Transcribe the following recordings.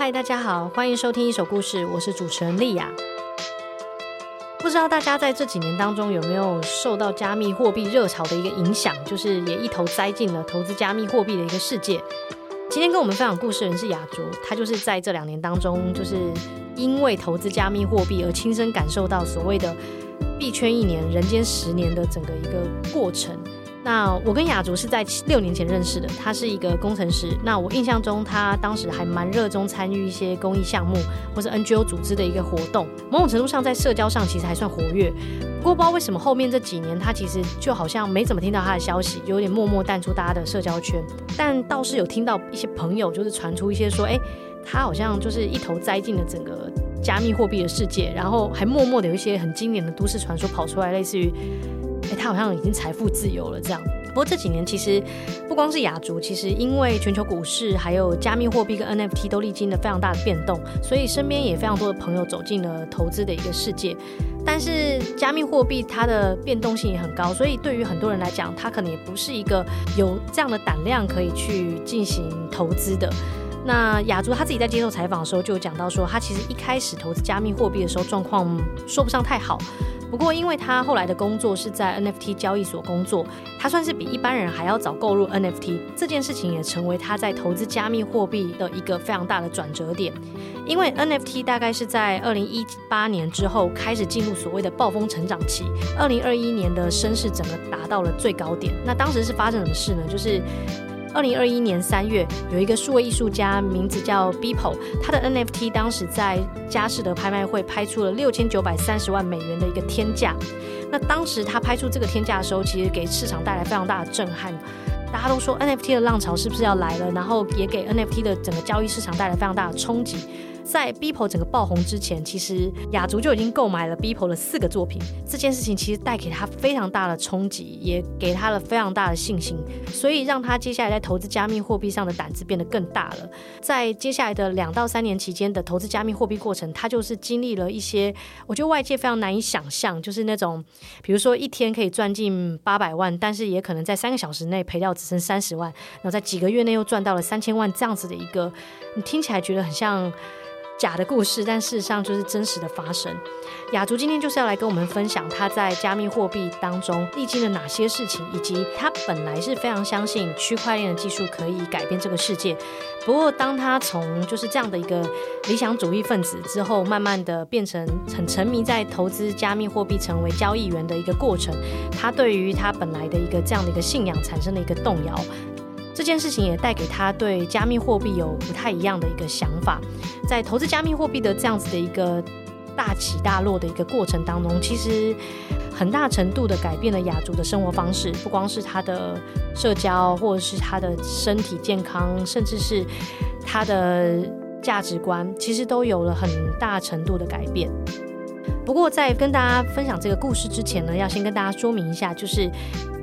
嗨，大家好，欢迎收听一手故事，我是主持人丽雅。不知道大家在这几年当中有没有受到加密货币热潮的一个影响，就是也一头栽进了投资加密货币的一个世界。今天跟我们分享故事的人是雅卓，他就是在这两年当中，就是因为投资加密货币而亲身感受到所谓的币圈一年、人间十年的整个一个过程。那我跟雅竹是在六年前认识的，他是一个工程师。那我印象中，他当时还蛮热衷参与一些公益项目或是 NGO 组织的一个活动，某种程度上在社交上其实还算活跃。不过不知道为什么后面这几年，他其实就好像没怎么听到他的消息，有点默默淡出大家的社交圈。但倒是有听到一些朋友就是传出一些说，哎，他好像就是一头栽进了整个加密货币的世界，然后还默默的有一些很经典的都市传说跑出来，类似于。哎，他好像已经财富自由了这样。不过这几年其实不光是雅族，其实因为全球股市还有加密货币跟 NFT 都历经了非常大的变动，所以身边也非常多的朋友走进了投资的一个世界。但是加密货币它的变动性也很高，所以对于很多人来讲，它可能也不是一个有这样的胆量可以去进行投资的。那雅筑他自己在接受采访的时候就讲到说，他其实一开始投资加密货币的时候状况说不上太好。不过，因为他后来的工作是在 NFT 交易所工作，他算是比一般人还要早购入 NFT。这件事情也成为他在投资加密货币的一个非常大的转折点。因为 NFT 大概是在二零一八年之后开始进入所谓的暴风成长期，二零二一年的声势整个达到了最高点。那当时是发生什么事呢？就是。二零二一年三月，有一个数位艺术家，名字叫 Beeple，他的 NFT 当时在佳士得拍卖会拍出了六千九百三十万美元的一个天价。那当时他拍出这个天价的时候，其实给市场带来非常大的震撼。大家都说 NFT 的浪潮是不是要来了？然后也给 NFT 的整个交易市场带来非常大的冲击。在 Beeple 整个爆红之前，其实雅竹就已经购买了 Beeple 的四个作品。这件事情其实带给他非常大的冲击，也给他了非常大的信心，所以让他接下来在投资加密货币上的胆子变得更大了。在接下来的两到三年期间的投资加密货币过程，他就是经历了一些我觉得外界非常难以想象，就是那种比如说一天可以赚进八百万，但是也可能在三个小时内赔掉只剩三十万，然后在几个月内又赚到了三千万这样子的一个，你听起来觉得很像。假的故事，但事实上就是真实的发生。雅竹今天就是要来跟我们分享他在加密货币当中历经了哪些事情，以及他本来是非常相信区块链的技术可以改变这个世界。不过，当他从就是这样的一个理想主义分子之后，慢慢的变成很沉迷在投资加密货币，成为交易员的一个过程，他对于他本来的一个这样的一个信仰产生了一个动摇。这件事情也带给他对加密货币有不太一样的一个想法，在投资加密货币的这样子的一个大起大落的一个过程当中，其实很大程度的改变了雅筑的生活方式，不光是他的社交，或者是他的身体健康，甚至是他的价值观，其实都有了很大程度的改变。不过在跟大家分享这个故事之前呢，要先跟大家说明一下，就是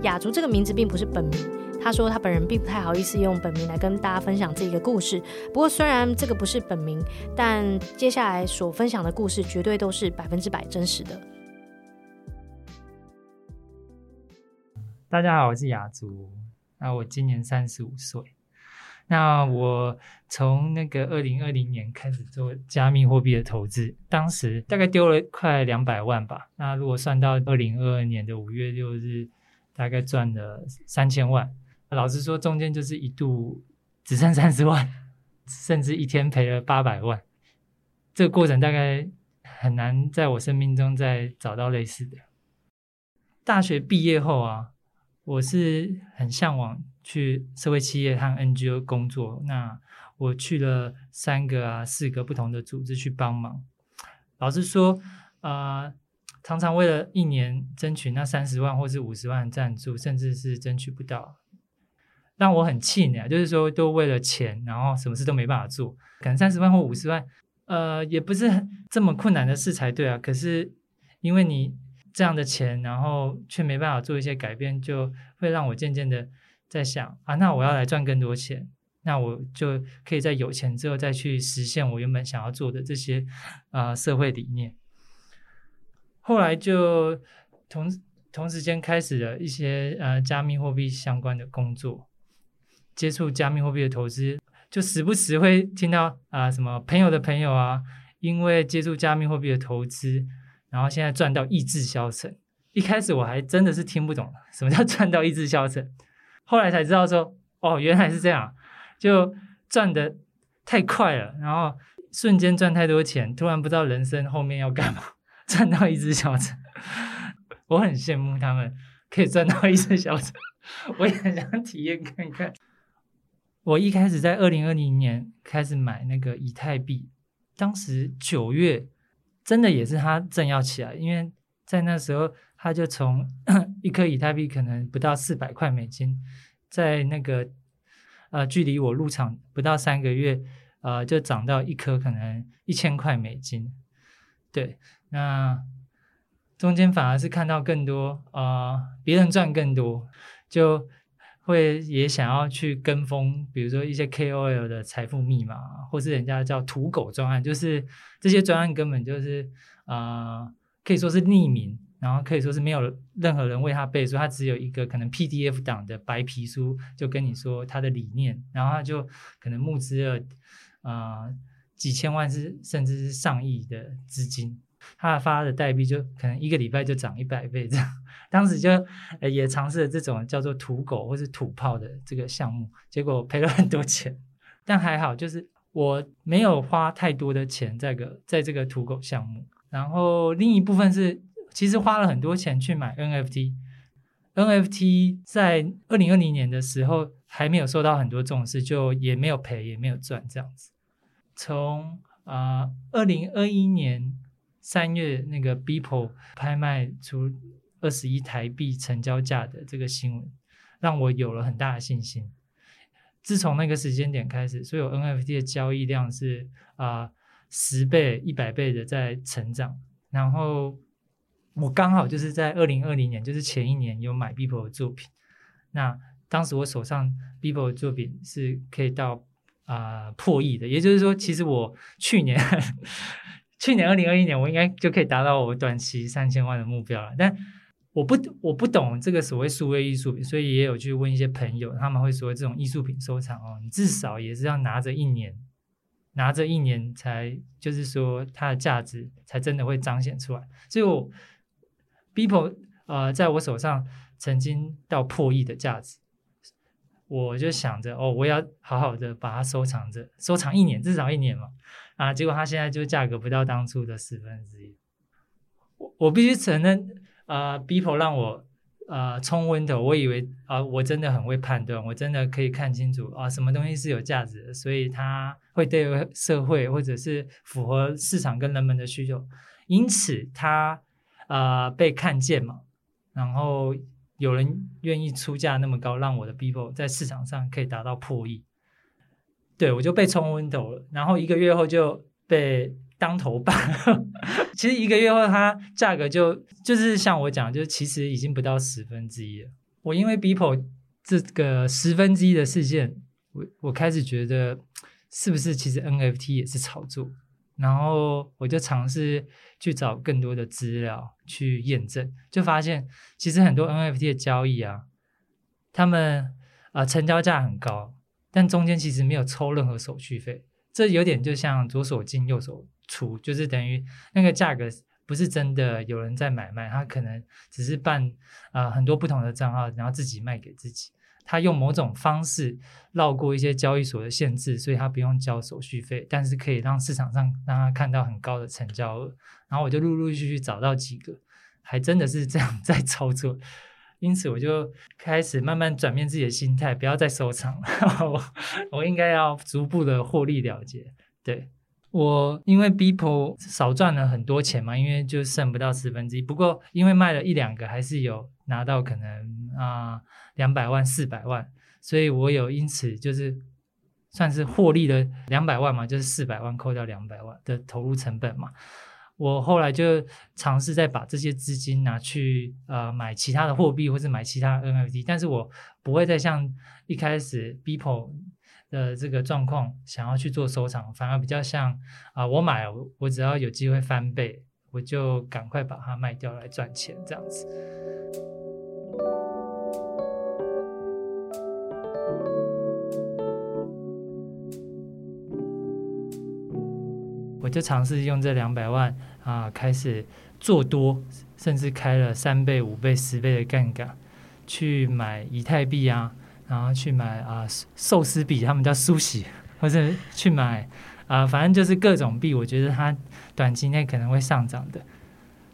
雅筑这个名字并不是本名。他说他本人并不太好意思用本名来跟大家分享这个故事。不过虽然这个不是本名，但接下来所分享的故事绝对都是百分之百真实的。大家好，我是雅筑。那我今年三十五岁。那我从那个二零二零年开始做加密货币的投资，当时大概丢了快两百万吧。那如果算到二零二二年的五月六日，大概赚了三千万。老实说，中间就是一度只剩三十万，甚至一天赔了八百万。这个过程大概很难在我生命中再找到类似的。大学毕业后啊，我是很向往去社会企业和 NGO 工作。那我去了三个啊、四个不同的组织去帮忙。老实说，啊、常常为了一年争取那三十万或是五十万赞助，甚至是争取不到。让我很气馁，就是说都为了钱，然后什么事都没办法做。可能三十万或五十万，呃，也不是这么困难的事才对啊。可是因为你这样的钱，然后却没办法做一些改变，就会让我渐渐的在想啊，那我要来赚更多钱，那我就可以在有钱之后再去实现我原本想要做的这些啊、呃、社会理念。后来就同同时间开始了一些呃加密货币相关的工作。接触加密货币的投资，就时不时会听到啊、什么朋友的朋友啊，因为接触加密货币的投资，然后现在赚到意志消沉。一开始我还真的是听不懂什么叫赚到意志消沉，后来才知道说哦，原来是这样，就赚得太快了，然后瞬间赚太多钱，突然不知道人生后面要干嘛，赚到意志消沉。我很羡慕他们可以赚到意志消沉，我也很想体验看看。我一开始在二零二零年开始买那个以太币，当时九月真的也是它正要起来，因为在那时候。它就从 一颗以太币可能不到四百块美金，在那个呃距离我入场不到三个月，呃就涨到一颗可能一千块美金。对，那中间反而是看到更多啊，呃，别人赚更多，就会也想要去跟风，比如说一些 KOL 的财富密码，或是人家叫土狗专案，就是这些专案根本就是啊，呃，可以说是匿名。然后可以说是没有任何人为他背书，他只有一个可能 PDF 档的白皮书，就跟你说他的理念，然后他就可能募资了呃几千万是甚至是上亿的资金，他发的代币就可能一个礼拜就涨一百倍这样。当时就也尝试了这种叫做土狗或是土炮的这个项目，结果赔了很多钱，但还好就是我没有花太多的钱在个在这个土狗项目，然后另一部分是。其实花了很多钱去买 NFT，NFT 在二零二零年的时候还没有受到很多重视，就也没有赔也没有赚这样子。从啊二零二一年三月那个 Beeple 拍卖出二十一台币成交价的这个新闻，让我有了很大的信心。自从那个时间点开始，所有 NFT 的交易量是啊十倍、一百倍的在成长，然后。我刚好就是在二零二零年，就是前一年有买 Beeple 的作品。那当时我手上 Beeple 的作品是可以到啊、破亿的，也就是说，其实我去年 去年二零二一年我应该就可以达到我短期三千万的目标了。但我不我不懂这个所谓数位艺术品，所以也有去问一些朋友，他们会说这种艺术品收藏哦，你至少也是要拿着一年，拿着一年才就是说它的价值才真的会彰显出来。所以我。Beeple 呃，在我手上曾经到破亿的价值，我就想着哦，我要好好的把它收藏着，收藏一年，至少一年嘛。啊，结果它现在就价格不到当初的十分之一。我我必须承认，呃，Beeple 让我呃冲 window，，我以为啊、我真的很会判断，我真的可以看清楚啊、什么东西是有价值的，所以它会对社会或者是符合市场跟人们的需求，因此它。啊、呃，被看见嘛，然后有人愿意出价那么高，让我的 Beeple 在市场上可以达到破亿，对，我就被冲昏头了。然后一个月后就被当头棒，其实一个月后它价格就就是像我讲，就其实已经不到十分之一了。我因为 Beeple 这个十分之一的事件，我我开始觉得是不是其实 NFT 也是炒作？然后我就尝试去找更多的资料去验证，就发现其实很多 NFT 的交易啊，他们啊、成交价很高，但中间其实没有抽任何手续费，这有点就像左手进右手出，就是等于那个价格不是真的有人在买卖，他可能只是办啊、很多不同的账号，然后自己卖给自己。他用某种方式绕过一些交易所的限制，所以他不用交手续费，但是可以让市场上让他看到很高的成交额。然后我就陆陆续续找到几个，还真的是这样 在操作，因此我就开始慢慢转变自己的心态，不要再收藏了。我我应该要逐步的获利了结。对，我因为 Beeple 少赚了很多钱嘛，因为就剩不到十分之一。不过因为卖了一两个，还是有拿到可能啊。两百万、四百万，所以我有因此就是算是获利了两百万嘛，就是四百万扣掉两百万的投入成本嘛。我后来就尝试再把这些资金拿去呃买其他的货币或是买其他 NFT，但是我不会再像一开始 Beeple 的这个状况想要去做收藏，反而比较像啊、我买我只要有机会翻倍，我就赶快把它卖掉来赚钱这样子。我就尝试用这两百万啊，开始做多，甚至开了三倍、五倍、十倍的杠杆，去买以太币啊，然后去买啊寿司币，他们叫苏喜，或者去买啊，反正就是各种币，我觉得它短期内可能会上涨的。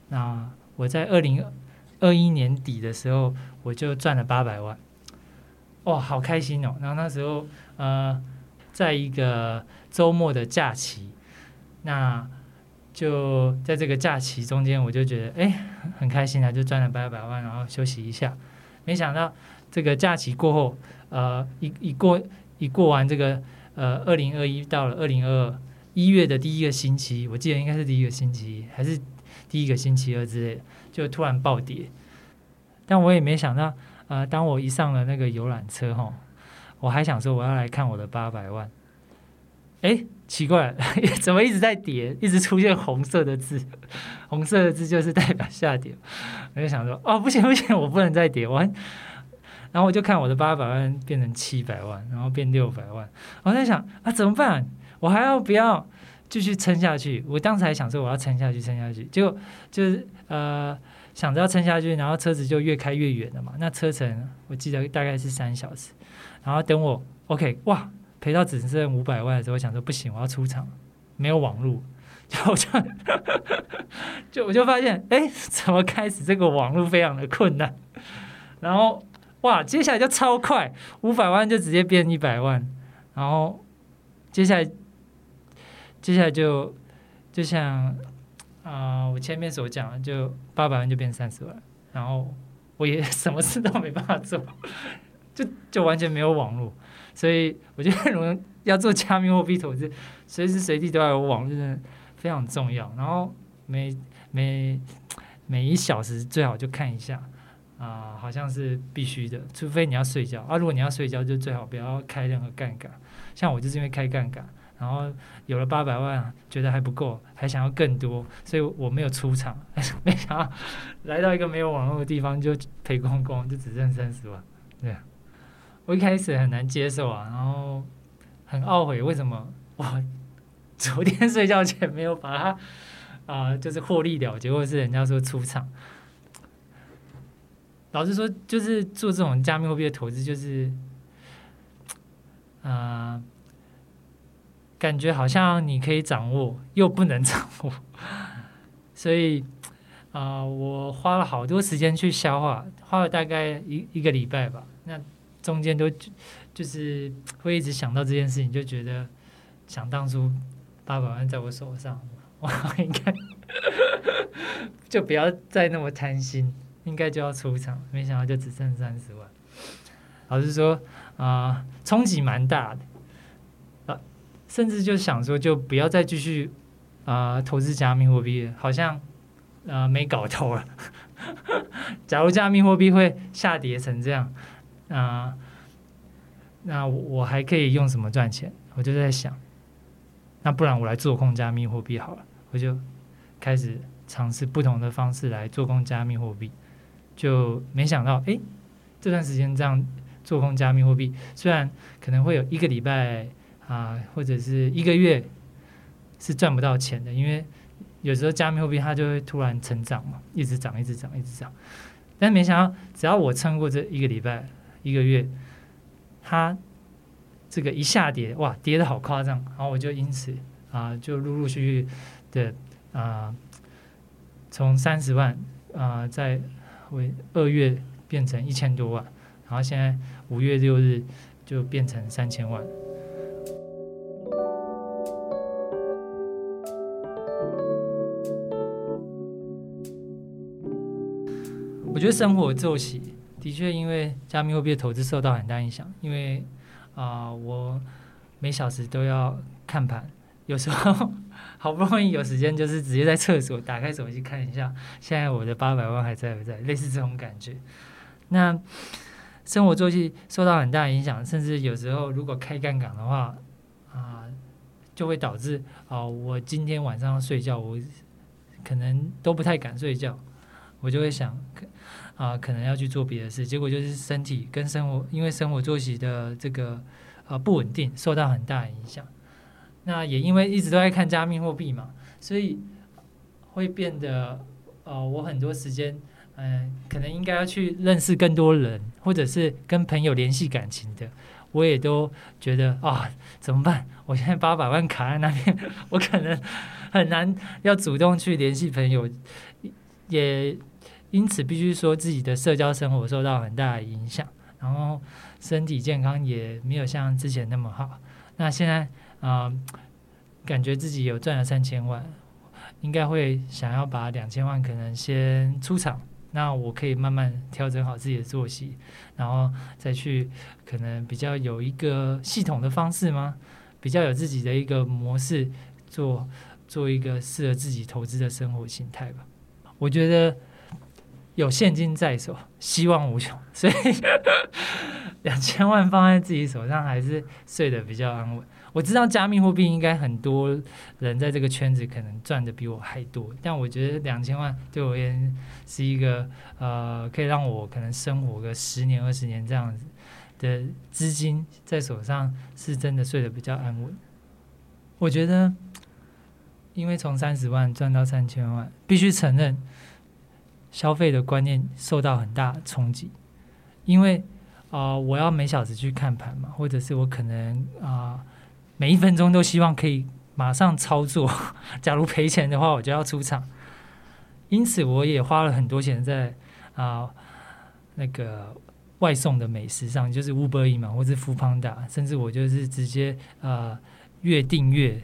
那我在二零二一年底的时候，我就赚了八百万，哇，好开心哦！然后那时候呃，在一个周末的假期。那就在这个假期中间，我就觉得哎，很开心啊，就赚了八百万，然后休息一下。没想到这个假期过后，呃，一一过一过完这个呃，二零二一到了二零二二一月的第一个星期，我记得应该是第一个星期还是第一个星期二之类的，就突然暴跌。但我也没想到，呃，当我一上了那个游览车哈，我还想说我要来看我的八百万，哎。奇怪，怎么一直在跌，一直出现红色的字，红色的字就是代表下跌。我就想说，哦，不行不行，我不能再跌。我，然后我就看我的八百万变成七百万，然后变六百万。我在想啊，怎么办？我还要不要继续撑下去？我当时还想说我要撑下去，撑下去。结果就是呃，想着要撑下去，然后车子就越开越远了嘛。那车程我记得大概是三小时。然后等我 OK，哇！赔到只剩五百万的时候，我想说不行，我要出场，没有网路，就我就 就我就发现，哎，怎么开始这个网路非常的困难？然后哇，接下来就超快，五百万就直接变一百万，然后接下来接下来就就像啊、我前面所讲的，就八百万就变三十万，然后我也 什么事都没办法做，就就完全没有网络。所以我觉得，如果要做加密货币投资，随时随地都要有网络，真的非常重要。然后每每每一小时最好就看一下啊、好像是必须的，除非你要睡觉啊。如果你要睡觉，就最好不要开任何杠杆。像我就是因为开杠杆，然后有了八百万，觉得还不够，还想要更多，所以我没有出场。没想到来到一个没有网络的地方，就赔光光，就只剩三十万，对。我一开始很难接受啊，然后很懊悔，为什么我 昨天睡觉前没有把它啊、就是获利了结，或是人家说出场。老实说，就是做这种加密货币的投资，就是啊、感觉好像你可以掌握，又不能掌握，所以啊、我花了好多时间去消化，花了大概一一个礼拜吧。那中间都就是会一直想到这件事情，就觉得想当初八百万在我手上，我应该 就不要再那么贪心，应该就要出场，没想到就只剩三十万。老实说啊，冲击蛮大的啊，甚至就想说就不要再继续啊投资加密货币，好像啊没搞头了。假如加密货币会下跌成这样。啊，那我还可以用什么赚钱？我就在想，那不然我来做空加密货币好了。我就开始尝试不同的方式来做空加密货币，就没想到，哎，这段时间这样做空加密货币，虽然可能会有一个礼拜啊，或者是一个月是赚不到钱的，因为有时候加密货币它就会突然成长嘛，一直涨，一直涨，一直涨。但没想到，只要我撑过这一个礼拜。一个月，它这个一下跌，哇，跌得好夸张，然后我就因此啊、就陆陆续续的啊、从三十万啊、在为二月变成一千多万，然后现在五月六日就变成三千万。我觉得生活作息。的确，因为加密货币的投资受到很大影响。因为啊、我每小时都要看盘，有时候好不容易有时间，就是直接在厕所打开手机看一下，现在我的八百万还在不在？类似这种感觉。那生活作息受到很大影响，甚至有时候如果开杠杆的话，啊、就会导致啊、我今天晚上睡觉，我可能都不太敢睡觉，我就会想。啊，可能要去做别的事，结果就是身体跟生活，因为生活作息的这个呃不稳定，受到很大影响。那也因为一直都在看加密货币嘛，所以会变得呃，我很多时间嗯、可能应该要去认识更多人，或者是跟朋友联系感情的，我也都觉得啊，怎么办？我现在八百万卡在那边，我可能很难要主动去联系朋友，也因此必须说自己的社交生活受到很大的影响，然后身体健康也没有像之前那么好。那现在啊、感觉自己有赚了三千万，应该会想要把两千万可能先出场，那我可以慢慢调整好自己的作息，然后再去可能比较有一个系统的方式吗？比较有自己的一个模式，做做一个适合自己投资的生活形态吧。我觉得有现金在手，希望无穷，所以 两千万放在自己手上还是睡得比较安稳。我知道加密货币应该很多人在这个圈子可能赚的比我还多，但我觉得两千万对我而言是一个呃，可以让我可能生活个十年二十年这样子的资金在手上，是真的睡得比较安稳。我觉得，因为从三十万赚到三千万，必须承认消费的观念受到很大冲击，因为啊、我要每小时去看盘嘛，或者是我可能啊。每一分钟都希望可以马上操作，假如赔钱的话，我就要出场。因此，我也花了很多钱在啊、那个外送的美食上，就是 Uber E 嘛，或是 f o o Panda，甚至我就是直接啊、呃、月订阅，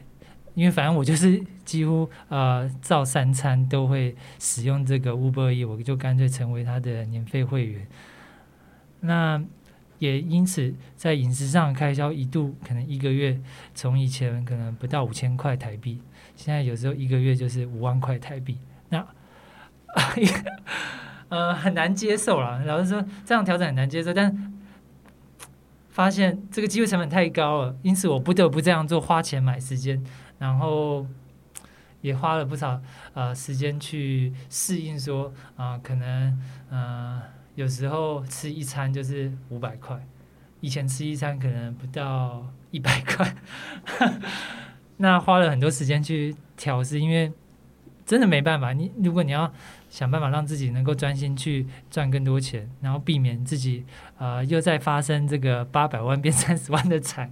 因为反正我就是几乎啊、呃、照三餐都会使用这个 Uber E，我就干脆成为他的年费会员。那。也因此，在饮食上的开销一度可能一个月从以前可能不到五千块台币，现在有时候一个月就是五万块台币，那 呃很难接受了。老实说，这样调整很难接受，但发现这个机会成本太高了，因此我不得不这样做，花钱买时间，然后也花了不少呃时间去适应说，啊可能呃。有时候吃一餐就是五百块，以前吃一餐可能不到一百块，那花了很多时间去调试，因为真的没办法。你如果你要想办法让自己能够专心去赚更多钱，然后避免自己啊、又再发生这个八百万变三十万的惨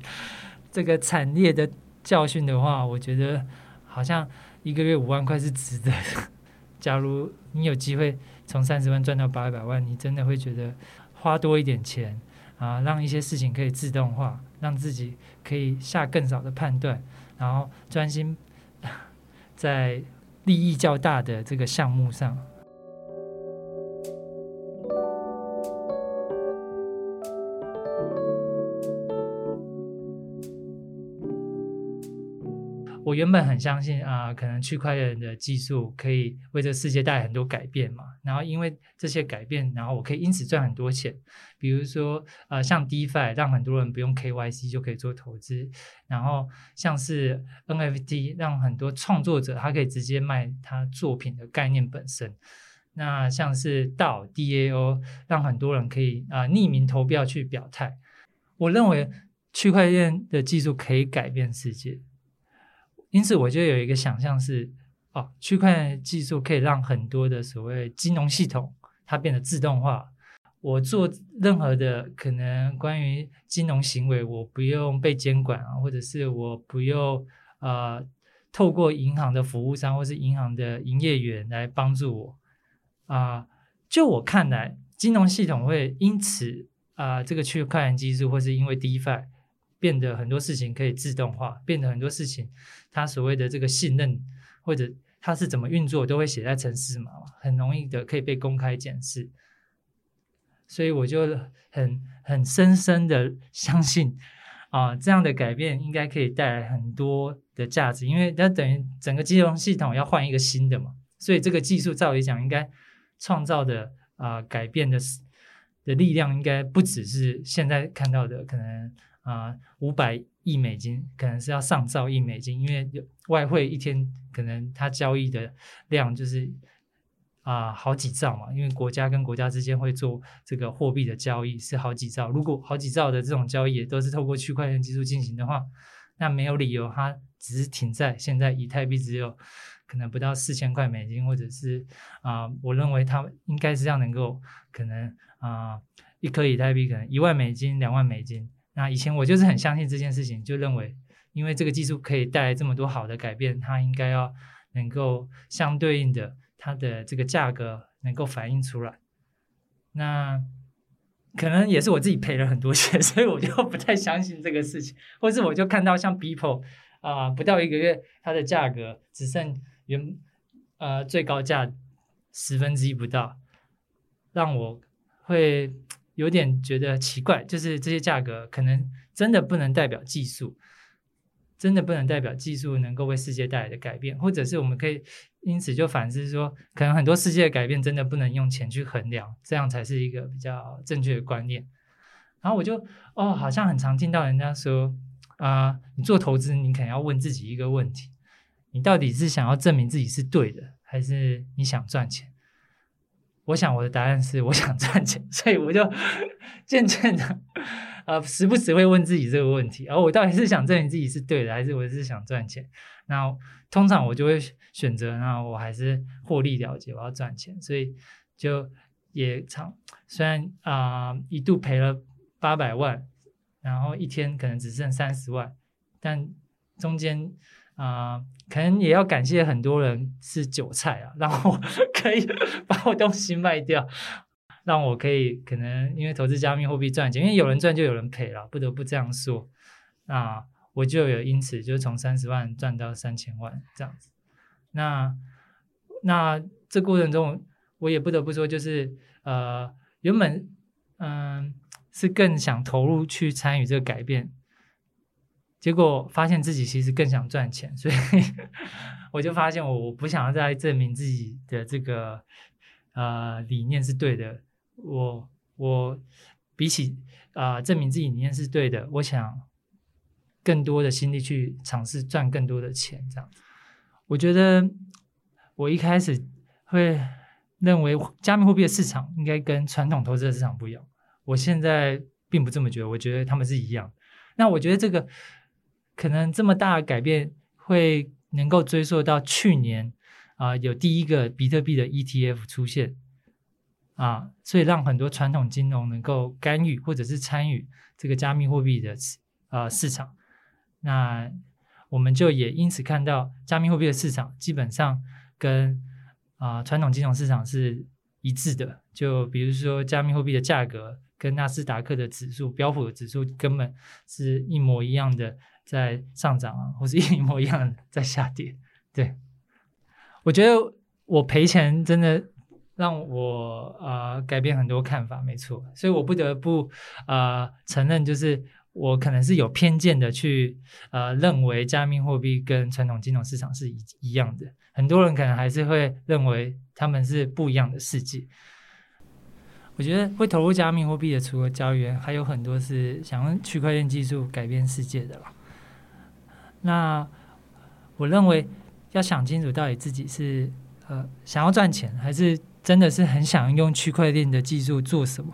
这个惨烈的教训的话，我觉得好像一个月五万块是值得的。假如你有机会。从三十万赚到八百万，你真的会觉得花多一点钱啊，让一些事情可以自动化，让自己可以下更少的判断，然后专心 在利益较大的这个项目上。原本很相信啊、可能区块链的技术可以为这世界带来很多改变嘛。然后因为这些改变，然后我可以因此赚很多钱。比如说，呃，像 DeFi 让很多人不用 KYC 就可以做投资。然后像是 NFT 让很多创作者他可以直接卖他作品的概念本身。那像是 DAO DAO 让很多人可以啊、匿名投票去表态。我认为区块链的技术可以改变世界。因此，我就有一个想象是，哦，区块链技术可以让很多的所谓金融系统它变得自动化。我做任何的可能关于金融行为，我不用被监管啊，或者是我不用呃透过银行的服务商或是银行的营业员来帮助我啊，就我看来，金融系统会因此啊，这个区块链技术或是因为 DeFi。变得很多事情可以自动化，变得很多事情，它所谓的这个信任或者它是怎么运作，都会写在程式码，很容易的可以被公开检视。所以我就很很深深的相信啊，这样的改变应该可以带来很多的价值，因为它等于整个金融系统要换一个新的嘛，所以这个技术照理讲应该创造的啊改变的的力量，应该不只是现在看到的可能。啊，五百亿美金可能是要上兆亿美金，因为外汇一天可能它交易的量就是啊好几兆嘛，因为国家跟国家之间会做这个货币的交易是好几兆，如果好几兆的这种交易也都是透过区块链技术进行的话，那没有理由它只是停在现在以太币只有可能不到四千块美金，或者是啊、我认为它应该是要能够可能啊、一颗以太币可能一万美金、两万美金。那以前我就是很相信这件事情，就认为因为这个技术可以带来这么多好的改变，它应该要能够相对应的它的这个价格能够反映出来。那可能也是我自己赔了很多钱，所以我就不太相信这个事情，或是我就看到像 Beeple 啊、不到一个月它的价格只剩原呃最高价十分之一不到，让我会有点觉得奇怪，就是这些价格可能真的不能代表技术。真的不能代表技术能够为世界带来的改变，或者是我们可以因此就反思说，可能很多世界的改变真的不能用钱去衡量，这样才是一个比较正确的观念。然后我就哦，好像很常听到人家说啊、你做投资，你可能要问自己一个问题：你到底是想要证明自己是对的，还是你想赚钱？我想我的答案是我想赚钱，所以我就 渐渐的。呃，时不时会问自己这个问题，而、我到底是想证明自己是对的，还是我是想赚钱？那通常我就会选择，那我还是获利了结，我要赚钱，所以就也常虽然啊、一度赔了八百万，然后一天可能只剩三十万，但中间啊、可能也要感谢很多人是韭菜啊，然后可以把我东西卖掉。让我可以可能因为投资加密货币赚钱，因为有人赚就有人赔了，不得不这样说。那我就有因此就从三十万赚到三千万这样子。那那这过程中，我也不得不说，就是呃，原本嗯、是更想投入去参与这个改变，结果发现自己其实更想赚钱，所以我就发现我我不想要再证明自己的这个呃理念是对的。我我比起啊、证明自己理念是对的，我想更多的心力去尝试赚更多的钱。这样，我觉得我一开始会认为加密货币的市场应该跟传统投资的市场不一样。我现在并不这么觉得，我觉得他们是一样。那我觉得这个可能这么大的改变会能够追溯到去年啊、有第一个比特币的 ETF 出现。啊，所以让很多传统金融能够干预或者是参与这个加密货币的呃市场，那我们就也因此看到加密货币的市场基本上跟啊、传统金融市场是一致的。就比如说加密货币的价格跟纳斯达克的指数、标普的指数根本是一模一样的在上涨啊，或是一模一样的在下跌。对，我觉得我赔钱真的。让我呃改变很多看法，没错，所以我不得不呃承认，就是我可能是有偏见的去呃认为加密货币跟传统金融市场是一一样的，很多人可能还是会认为他们是不一样的世界。我觉得会投入加密货币的，除了交易员，还有很多是想用区块链技术改变世界的啦。那我认为要想清楚到底自己是呃想要赚钱还是。真的是很想用区块链的技术做什么？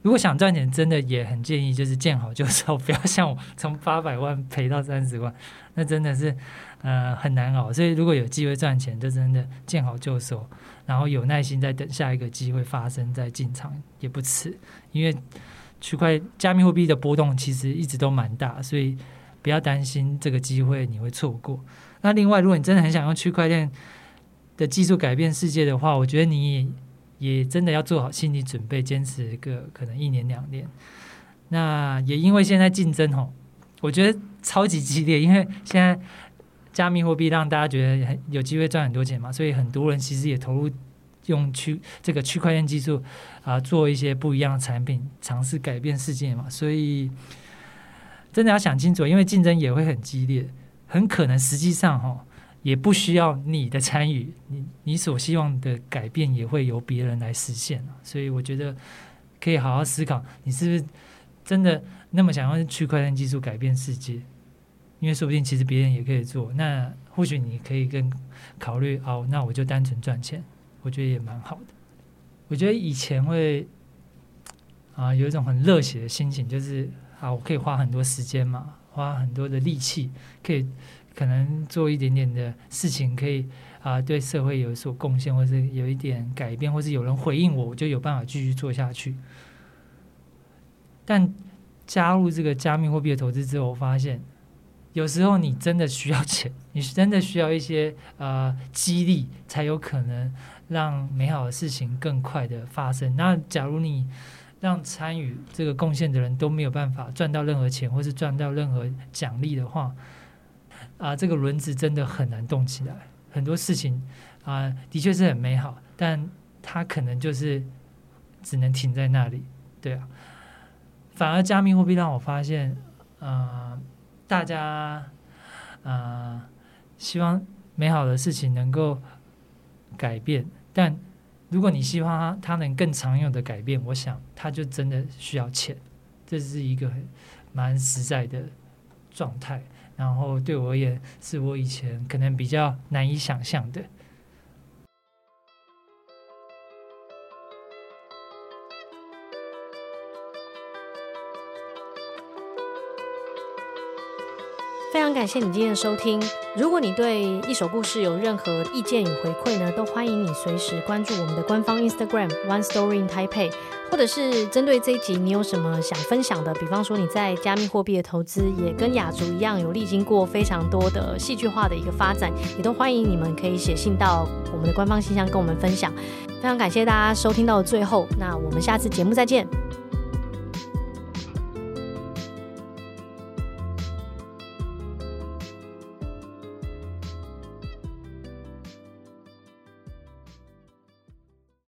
如果想赚钱，真的也很建议就是见好就收，不要像我从八百万赔到三十万，那真的是呃很难熬。所以如果有机会赚钱，就真的见好就收，然后有耐心再等下一个机会发生再进场也不迟。因为区块加密货币的波动其实一直都蛮大，所以不要担心这个机会你会错过。那另外，如果你真的很想用区块链，的技术改变世界的话，我觉得你也也真的要做好心理准备，坚持个可能一年两年。那也因为现在竞争吼，我觉得超级激烈，因为现在加密货币让大家觉得很有机会赚很多钱嘛，所以很多人其实也投入用区这个区块链技术啊、做一些不一样的产品，尝试改变世界嘛。所以真的要想清楚，因为竞争也会很激烈，很可能实际上吼。也不需要你的参与，你你所希望的改变也会由别人来实现。所以我觉得可以好好思考，你是不是真的那么想用区块链技术改变世界？因为说不定其实别人也可以做。那或许你可以跟考虑哦，那我就单纯赚钱，我觉得也蛮好的。我觉得以前会啊有一种很热血的心情，就是啊我可以花很多时间嘛，花很多的力气，可以可能做一点点的事情，可以啊、对社会有所贡献，或是有一点改变，或是有人回应我，我就有办法继续做下去。但加入这个加密货币的投资之后，我发现有时候你真的需要钱，你是真的需要一些呃激励，才有可能让美好的事情更快的发生。那假如你让参与这个贡献的人都没有办法赚到任何钱，或是赚到任何奖励的话，啊、这个轮子真的很难动起来。很多事情啊、的确是很美好，但它可能就是只能停在那里，对啊。反而加密货币让我发现，呃，大家呃希望美好的事情能够改变，但如果你希望他他能更常用的改变，我想他就真的需要钱，这是一个蛮实在的状态。然后对我而言，是我以前可能比较难以想象的。感谢你今天的收听。如果你对一首故事有任何意见与回馈呢，都欢迎你随时关注我们的官方 Instagram One Story in Taipei，或者是针对这一集你有什么想分享的，比方说你在加密货币的投资也跟雅筑一样有历经过非常多的戏剧化的一个发展，也都欢迎你们可以写信到我们的官方信箱跟我们分享。非常感谢大家收听到最后，那我们下次节目再见。